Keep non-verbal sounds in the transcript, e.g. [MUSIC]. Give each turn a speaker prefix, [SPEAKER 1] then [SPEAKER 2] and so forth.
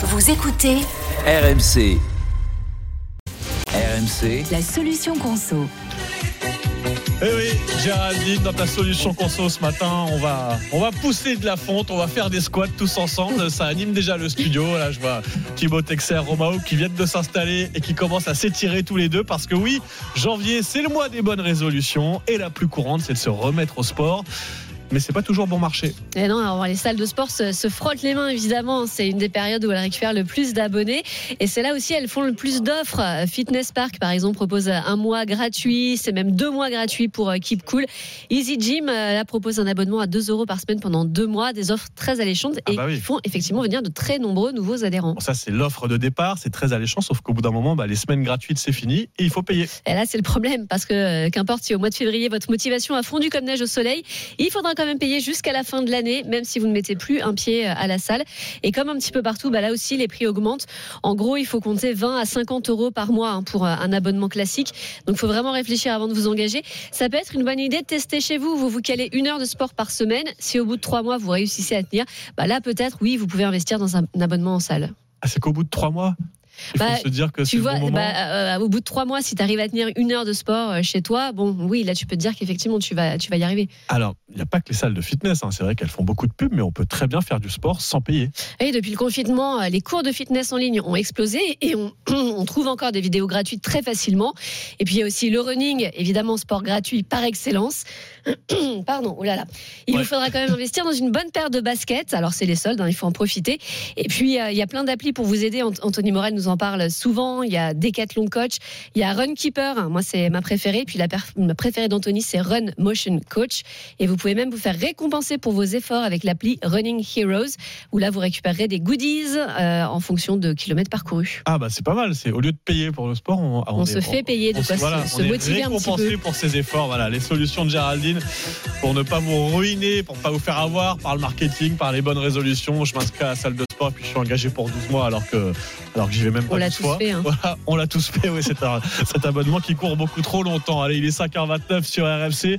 [SPEAKER 1] Vous écoutez
[SPEAKER 2] RMC. RMC,
[SPEAKER 1] la solution conso.
[SPEAKER 3] Eh oui, Géraldine, dans ta solution conso ce matin, on va, on va pousser de la fonte, on va faire des squats tous ensemble. Ça anime déjà le studio. Là, je vois Thibaut Texer, Romao qui viennent de s'installer et qui commencent à s'étirer tous les deux parce que oui, janvier, c'est le mois des bonnes résolutions et la plus courante, c'est de se remettre au sport mais c'est pas toujours bon marché.
[SPEAKER 4] Et non, alors les salles de sport se, se frottent les mains évidemment. C'est une des périodes où elles récupèrent le plus d'abonnés et c'est là aussi elles font le plus d'offres. Fitness Park par exemple propose un mois gratuit, c'est même deux mois gratuits pour euh, Keep Cool. Easy Gym euh, là, propose un abonnement à 2 euros par semaine pendant deux mois, des offres très alléchantes
[SPEAKER 3] Ah
[SPEAKER 4] et
[SPEAKER 3] bah oui.
[SPEAKER 4] qui font effectivement venir de très nombreux nouveaux adhérents.
[SPEAKER 3] Bon, ça, c'est l'offre de départ, c'est très alléchant, sauf qu'au bout d'un moment, bah, les semaines gratuites, c'est fini et il faut payer.
[SPEAKER 4] Et là, c'est le problème parce que euh, qu'importe si au mois de février votre motivation a fondu comme neige au soleil, il faudra quand même payer jusqu'à la fin de l'année, même si vous ne mettez plus un pied à la salle. Et comme un petit peu partout, bah là aussi les prix augmentent. En gros, il faut compter 20 à 50 euros par mois hein, pour euh, un abonnement classique. Donc, il faut vraiment réfléchir avant de vous engager. Ça peut être une bonne idée de tester chez vous. Vous vous calez une heure de sport par semaine. Si au bout de trois mois vous réussissez à tenir, bah là peut-être oui, vous pouvez investir dans un abonnement en salle.
[SPEAKER 3] Ah, c'est qu'au bout de trois mois, il faut
[SPEAKER 4] Bah,
[SPEAKER 3] se dire que
[SPEAKER 4] Tu vois,
[SPEAKER 3] bon
[SPEAKER 4] bah, euh, au bout de trois mois, si tu arrives à tenir une heure de sport euh, chez toi, bon, oui, là, tu peux te dire qu'effectivement, tu vas, tu vas y arriver.
[SPEAKER 3] Alors, il n'y a pas que les salles de fitness, hein. c'est vrai qu'elles font beaucoup de pubs, mais on peut très bien faire du sport sans payer.
[SPEAKER 4] Et depuis le confinement, euh, les cours de fitness en ligne ont explosé et on, [CLEARS THROAT] on trouve encore des vidéos gratuites très facilement. Et puis, il y a aussi le running, évidemment, sport gratuit par excellence. [CLEARS THROAT] Pardon, oh là là. Il
[SPEAKER 3] Ouais.
[SPEAKER 4] vous faudra quand même investir dans une bonne paire de baskets. Alors, c'est les soldes, hein, il faut en profiter. Et puis, euh, il y a plein d'applis pour vous aider. Ant- Anthony Morel nous en parle souvent. Il y a Decathlon Coach, il y a Runkeeper. Moi, c'est ma préférée. Puis, la, ma préférée d'Anthony, c'est Run Motion Coach. Et vous pouvez même vous faire récompenser pour vos efforts avec l'appli Running Heroes, où là, vous récupérerez des goodies euh, en fonction de kilomètres parcourus.
[SPEAKER 3] Ah bah c'est pas mal, c'est au lieu de payer pour le sport, on,
[SPEAKER 4] On,
[SPEAKER 3] est-
[SPEAKER 4] se fait payer de
[SPEAKER 3] on
[SPEAKER 4] quoi
[SPEAKER 3] se- voilà,
[SPEAKER 4] se,
[SPEAKER 3] on
[SPEAKER 4] se
[SPEAKER 3] est
[SPEAKER 4] motiver un petit peu.
[SPEAKER 3] pour ses efforts. Voilà, les solutions de Géraldine pour ne pas vous ruiner, pour pas vous faire avoir par le marketing, par les bonnes résolutions. Je m'inscris à la salle de et puis je suis engagé pour 12 mois alors que alors que j'y vais même pas.
[SPEAKER 4] On l'a
[SPEAKER 3] 12
[SPEAKER 4] tous
[SPEAKER 3] fois.
[SPEAKER 4] fait, hein.
[SPEAKER 3] Voilà, on l'a tous fait. Oui, c'est un- [LAUGHS] cet abonnement qui court beaucoup trop longtemps. Allez, il est 5h29 sur RFC.